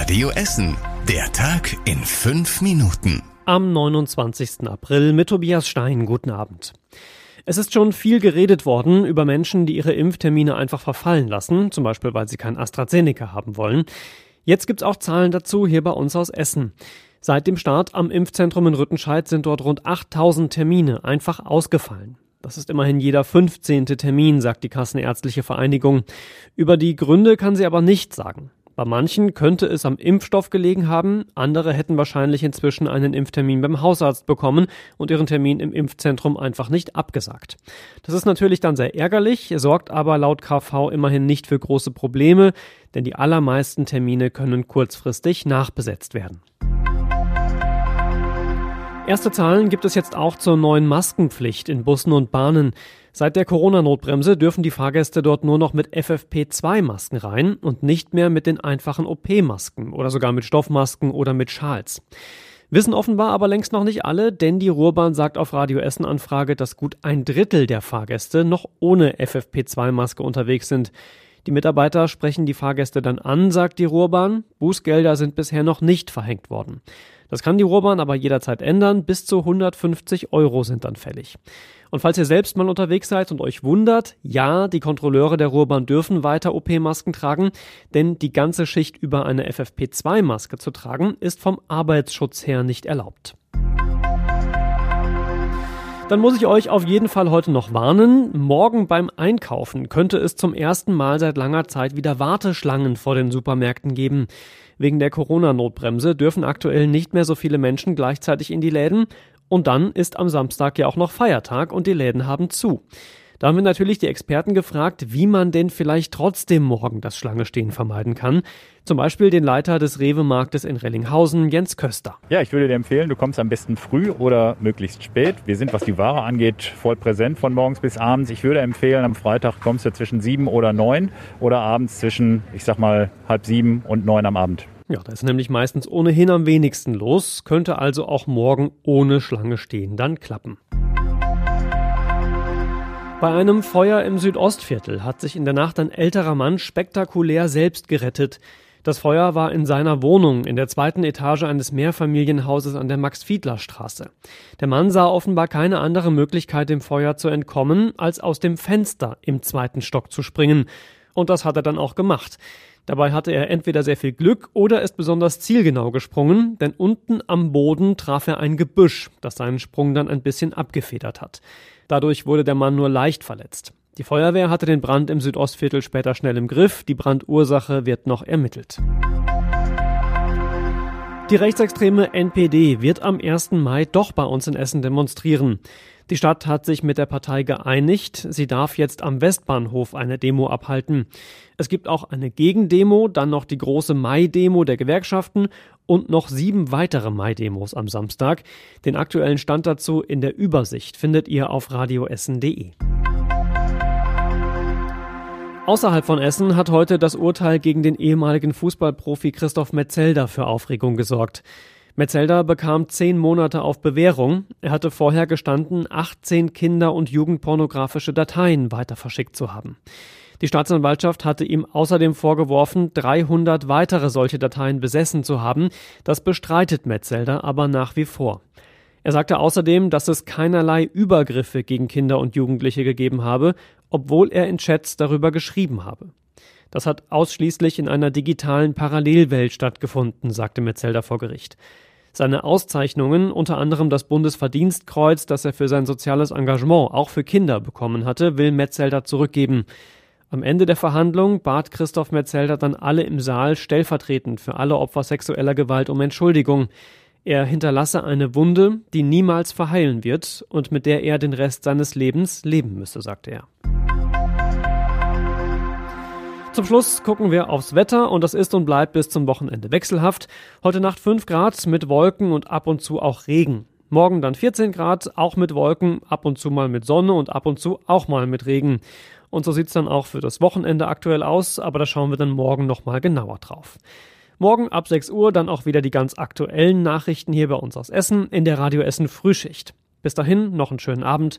Radio Essen. Der Tag in fünf Minuten. Am 29. April mit Tobias Stein. Guten Abend. Es ist schon viel geredet worden über Menschen, die ihre Impftermine einfach verfallen lassen, zum Beispiel weil sie kein AstraZeneca haben wollen. Jetzt gibt's auch Zahlen dazu hier bei uns aus Essen. Seit dem Start am Impfzentrum in Rüttenscheid sind dort rund 8000 Termine einfach ausgefallen. Das ist immerhin jeder 15. Termin, sagt die Kassenärztliche Vereinigung. Über die Gründe kann sie aber nicht sagen. Bei manchen könnte es am Impfstoff gelegen haben, andere hätten wahrscheinlich inzwischen einen Impftermin beim Hausarzt bekommen und ihren Termin im Impfzentrum einfach nicht abgesagt. Das ist natürlich dann sehr ärgerlich, sorgt aber laut KV immerhin nicht für große Probleme, denn die allermeisten Termine können kurzfristig nachbesetzt werden. Erste Zahlen gibt es jetzt auch zur neuen Maskenpflicht in Bussen und Bahnen. Seit der Corona-Notbremse dürfen die Fahrgäste dort nur noch mit FFP2-Masken rein und nicht mehr mit den einfachen OP-Masken oder sogar mit Stoffmasken oder mit Schals. Wissen offenbar aber längst noch nicht alle, denn die Ruhrbahn sagt auf Radio Essen Anfrage, dass gut ein Drittel der Fahrgäste noch ohne FFP2-Maske unterwegs sind. Die Mitarbeiter sprechen die Fahrgäste dann an, sagt die Ruhrbahn. Bußgelder sind bisher noch nicht verhängt worden. Das kann die Ruhrbahn aber jederzeit ändern. Bis zu 150 Euro sind dann fällig. Und falls ihr selbst mal unterwegs seid und euch wundert, ja, die Kontrolleure der Ruhrbahn dürfen weiter OP-Masken tragen, denn die ganze Schicht über eine FFP2-Maske zu tragen, ist vom Arbeitsschutz her nicht erlaubt. Dann muss ich euch auf jeden Fall heute noch warnen. Morgen beim Einkaufen könnte es zum ersten Mal seit langer Zeit wieder Warteschlangen vor den Supermärkten geben. Wegen der Corona-Notbremse dürfen aktuell nicht mehr so viele Menschen gleichzeitig in die Läden. Und dann ist am Samstag ja auch noch Feiertag und die Läden haben zu. Da haben wir natürlich die Experten gefragt, wie man denn vielleicht trotzdem morgen das Schlangestehen vermeiden kann. Zum Beispiel den Leiter des Rewe-Marktes in Rellinghausen, Jens Köster. Ja, ich würde dir empfehlen, du kommst am besten früh oder möglichst spät. Wir sind, was die Ware angeht, voll präsent von morgens bis abends. Ich würde empfehlen, am Freitag kommst du zwischen sieben oder neun oder abends zwischen, ich sag mal, halb sieben und neun am Abend. Ja, da ist nämlich meistens ohnehin am wenigsten los, könnte also auch morgen ohne Schlange stehen dann klappen. Bei einem Feuer im Südostviertel hat sich in der Nacht ein älterer Mann spektakulär selbst gerettet. Das Feuer war in seiner Wohnung in der zweiten Etage eines Mehrfamilienhauses an der Max-Fiedler-Straße. Der Mann sah offenbar keine andere Möglichkeit, dem Feuer zu entkommen, als aus dem Fenster im zweiten Stock zu springen. Und das hat er dann auch gemacht. Dabei hatte er entweder sehr viel Glück oder ist besonders zielgenau gesprungen, denn unten am Boden traf er ein Gebüsch, das seinen Sprung dann ein bisschen abgefedert hat. Dadurch wurde der Mann nur leicht verletzt. Die Feuerwehr hatte den Brand im Südostviertel später schnell im Griff. Die Brandursache wird noch ermittelt. Die rechtsextreme NPD wird am 1. Mai doch bei uns in Essen demonstrieren. Die Stadt hat sich mit der Partei geeinigt. Sie darf jetzt am Westbahnhof eine Demo abhalten. Es gibt auch eine Gegendemo, dann noch die große Mai-Demo der Gewerkschaften und noch sieben weitere Mai-Demos am Samstag. Den aktuellen Stand dazu in der Übersicht findet ihr auf radioessen.de. Außerhalb von Essen hat heute das Urteil gegen den ehemaligen Fußballprofi Christoph Metzelder für Aufregung gesorgt. Metzelder bekam zehn Monate auf Bewährung. Er hatte vorher gestanden, 18 Kinder- und Jugendpornografische Dateien weiter verschickt zu haben. Die Staatsanwaltschaft hatte ihm außerdem vorgeworfen, 300 weitere solche Dateien besessen zu haben. Das bestreitet Metzelder aber nach wie vor. Er sagte außerdem, dass es keinerlei Übergriffe gegen Kinder und Jugendliche gegeben habe, obwohl er in Chats darüber geschrieben habe. Das hat ausschließlich in einer digitalen Parallelwelt stattgefunden, sagte Metzelder vor Gericht. Seine Auszeichnungen, unter anderem das Bundesverdienstkreuz, das er für sein soziales Engagement auch für Kinder bekommen hatte, will Metzelder zurückgeben. Am Ende der Verhandlung bat Christoph Metzelder dann alle im Saal stellvertretend für alle Opfer sexueller Gewalt um Entschuldigung. Er hinterlasse eine Wunde, die niemals verheilen wird und mit der er den Rest seines Lebens leben müsse, sagte er. Zum Schluss gucken wir aufs Wetter und das ist und bleibt bis zum Wochenende wechselhaft. Heute Nacht 5 Grad mit Wolken und ab und zu auch Regen. Morgen dann 14 Grad, auch mit Wolken, ab und zu mal mit Sonne und ab und zu auch mal mit Regen. Und so sieht's dann auch für das Wochenende aktuell aus, aber da schauen wir dann morgen nochmal genauer drauf. Morgen ab 6 Uhr dann auch wieder die ganz aktuellen Nachrichten hier bei uns aus Essen in der Radio Essen Frühschicht. Bis dahin noch einen schönen Abend